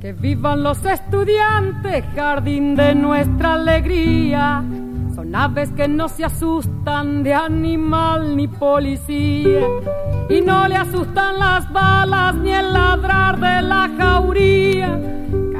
Que vivan los estudiantes, jardín de nuestra alegría. Son aves que no se asustan de animal ni policía. Y no le asustan las balas ni el ladrar de la jauría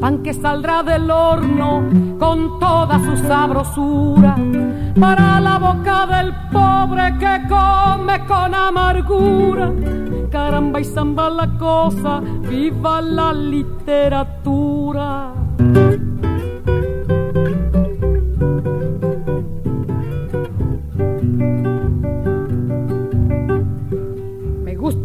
pan que saldrá del horno con toda su sabrosura para la boca del pobre que come con amargura. Caramba y zamba la cosa, viva la literatura.